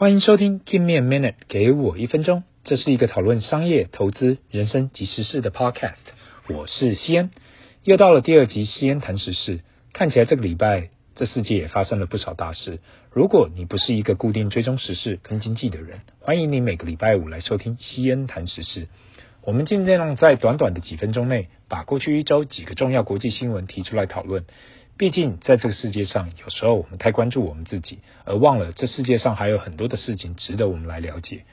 欢迎收听 Give me a minute，给我一分钟。这是一个讨论商业、投资、人生及时事的 podcast。我是西恩，又到了第二集西恩谈时事。看起来这个礼拜这世界也发生了不少大事。如果你不是一个固定追踪时事跟经济的人，欢迎你每个礼拜五来收听西恩谈时事。我们尽量在短短的几分钟内，把过去一周几个重要国际新闻提出来讨论。毕竟，在这个世界上，有时候我们太关注我们自己，而忘了这世界上还有很多的事情值得我们来了解。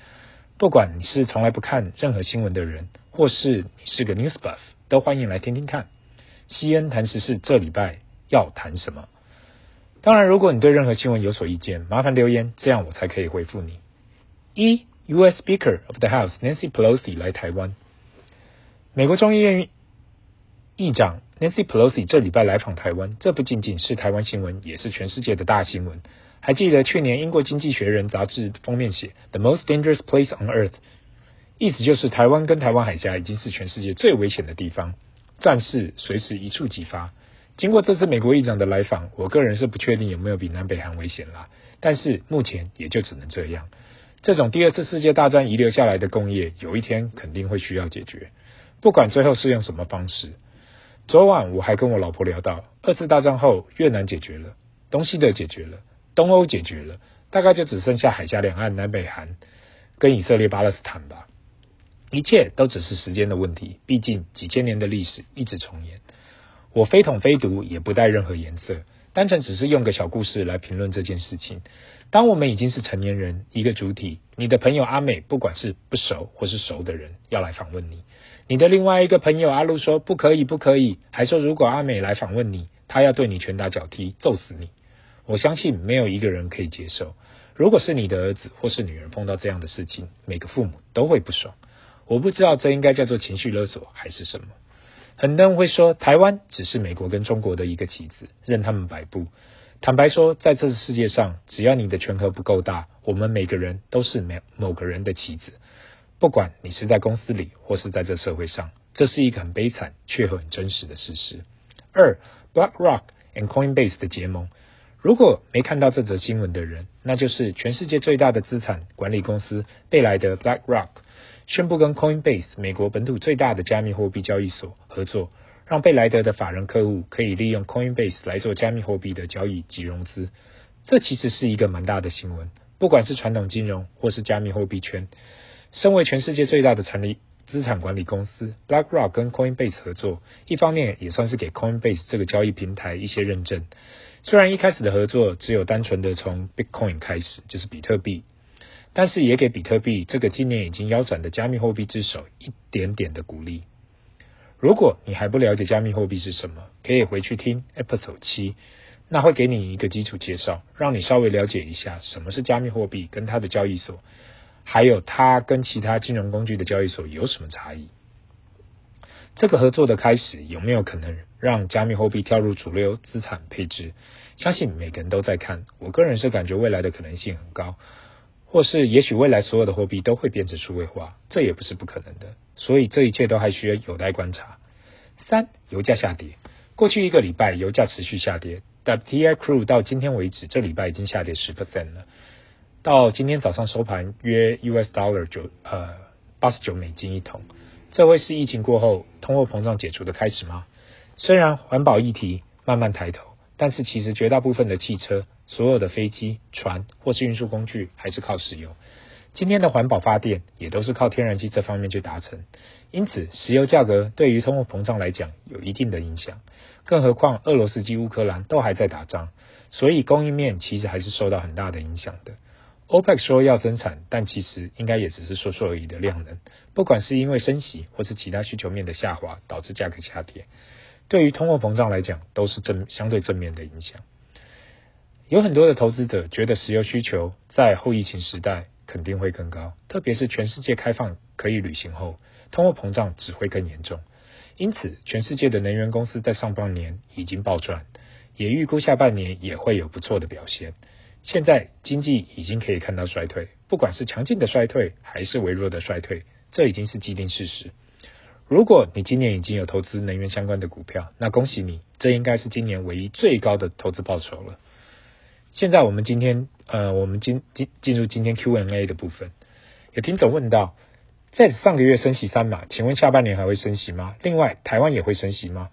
不管你是从来不看任何新闻的人，或是你是个 news buff，都欢迎来听听看。西恩谈时事，这礼拜要谈什么？当然，如果你对任何新闻有所意见，麻烦留言，这样我才可以回复你。一，U.S. Speaker of the House Nancy Pelosi 来台湾，美国众议院议长。Nancy Pelosi 这礼拜来访台湾，这不仅仅是台湾新闻，也是全世界的大新闻。还记得去年英国经济学人杂志封面写 “The most dangerous place on earth”，意思就是台湾跟台湾海峡已经是全世界最危险的地方，战事随时一触即发。经过这次美国议长的来访，我个人是不确定有没有比南北韩危险啦，但是目前也就只能这样。这种第二次世界大战遗留下来的工业，有一天肯定会需要解决，不管最后是用什么方式。昨晚我还跟我老婆聊到，二次大战后越南解决了，东西德解决了，东欧解决了，大概就只剩下海峡两岸南北韩跟以色列巴勒斯坦吧。一切都只是时间的问题，毕竟几千年的历史一直重演。我非统非独，也不带任何颜色，单纯只是用个小故事来评论这件事情。当我们已经是成年人，一个主体，你的朋友阿美，不管是不熟或是熟的人，要来访问你。你的另外一个朋友阿路说不可以，不可以，还说如果阿美来访问你，他要对你拳打脚踢，揍死你。我相信没有一个人可以接受。如果是你的儿子或是女儿碰到这样的事情，每个父母都会不爽。我不知道这应该叫做情绪勒索还是什么。很多人会说台湾只是美国跟中国的一个棋子，任他们摆布。坦白说，在这个世界上，只要你的权衡不够大，我们每个人都是某某个人的棋子。不管你是在公司里，或是在这社会上，这是一个很悲惨却很真实的事实。二，BlackRock and Coinbase 的结盟。如果没看到这则新闻的人，那就是全世界最大的资产管理公司贝莱德 BlackRock 宣布跟 Coinbase 美国本土最大的加密货币交易所合作，让贝莱德的法人客户可以利用 Coinbase 来做加密货币的交易及融资。这其实是一个蛮大的新闻，不管是传统金融或是加密货币圈。身为全世界最大的产力资产管理公司，BlackRock 跟 Coinbase 合作，一方面也算是给 Coinbase 这个交易平台一些认证。虽然一开始的合作只有单纯的从 Bitcoin 开始，就是比特币，但是也给比特币这个今年已经腰斩的加密货币之首一点点的鼓励。如果你还不了解加密货币是什么，可以回去听 Episode 七，那会给你一个基础介绍，让你稍微了解一下什么是加密货币跟它的交易所。还有它跟其他金融工具的交易所有什么差异？这个合作的开始有没有可能让加密货币跳入主流资产配置？相信每个人都在看。我个人是感觉未来的可能性很高，或是也许未来所有的货币都会变成数位化，这也不是不可能的。所以这一切都还需要有待观察。三，油价下跌。过去一个礼拜油价持续下跌，WTI Crude 到今天为止，这礼拜已经下跌十 percent 了。到今天早上收盘约 US dollar 九呃八十九美金一桶，这会是疫情过后通货膨胀解除的开始吗？虽然环保议题慢慢抬头，但是其实绝大部分的汽车、所有的飞机、船或是运输工具还是靠石油。今天的环保发电也都是靠天然气这方面去达成，因此石油价格对于通货膨胀来讲有一定的影响。更何况俄罗斯及乌克兰都还在打仗，所以供应面其实还是受到很大的影响的。OPEC 说要增产，但其实应该也只是说说而已的量能。不管是因为升息或是其他需求面的下滑导致价格下跌，对于通货膨胀来讲都是正相对正面的影响。有很多的投资者觉得石油需求在后疫情时代肯定会更高，特别是全世界开放可以旅行后，通货膨胀只会更严重。因此，全世界的能源公司在上半年已经暴赚，也预估下半年也会有不错的表现。现在经济已经可以看到衰退，不管是强劲的衰退还是微弱的衰退，这已经是既定事实。如果你今年已经有投资能源相关的股票，那恭喜你，这应该是今年唯一最高的投资报酬了。现在我们今天呃，我们进进进入今天 Q&A 的部分。有听众问到，Fed 上个月升息三码，请问下半年还会升息吗？另外，台湾也会升息吗？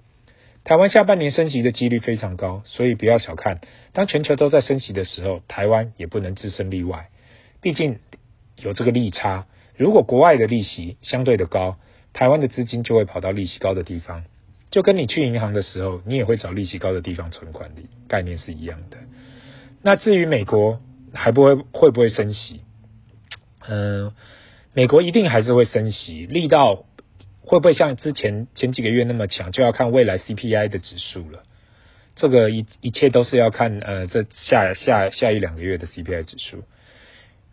台湾下半年升息的几率非常高，所以不要小看。当全球都在升息的时候，台湾也不能置身例外。毕竟有这个利差，如果国外的利息相对的高，台湾的资金就会跑到利息高的地方。就跟你去银行的时候，你也会找利息高的地方存款的概念是一样的。那至于美国还不会会不会升息？嗯，美国一定还是会升息，力道。会不会像之前前几个月那么强，就要看未来 CPI 的指数了。这个一一切都是要看呃这下下下一两个月的 CPI 指数。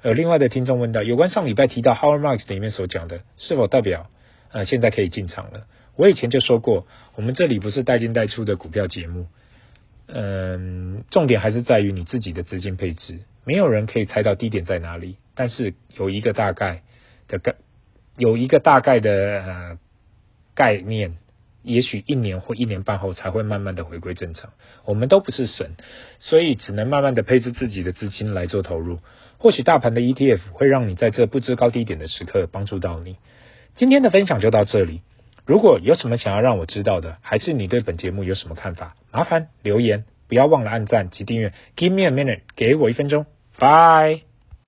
呃，另外的听众问到，有关上礼拜提到 Howard Marks 里面所讲的，是否代表呃现在可以进场了？我以前就说过，我们这里不是带进带出的股票节目，嗯、重点还是在于你自己的资金配置。没有人可以猜到低点在哪里，但是有一个大概的概。有一个大概的呃概念，也许一年或一年半后才会慢慢的回归正常。我们都不是神，所以只能慢慢的配置自己的资金来做投入。或许大盘的 ETF 会让你在这不知高低点的时刻帮助到你。今天的分享就到这里。如果有什么想要让我知道的，还是你对本节目有什么看法，麻烦留言，不要忘了按赞及订阅。Give me a minute，给我一分钟，Bye。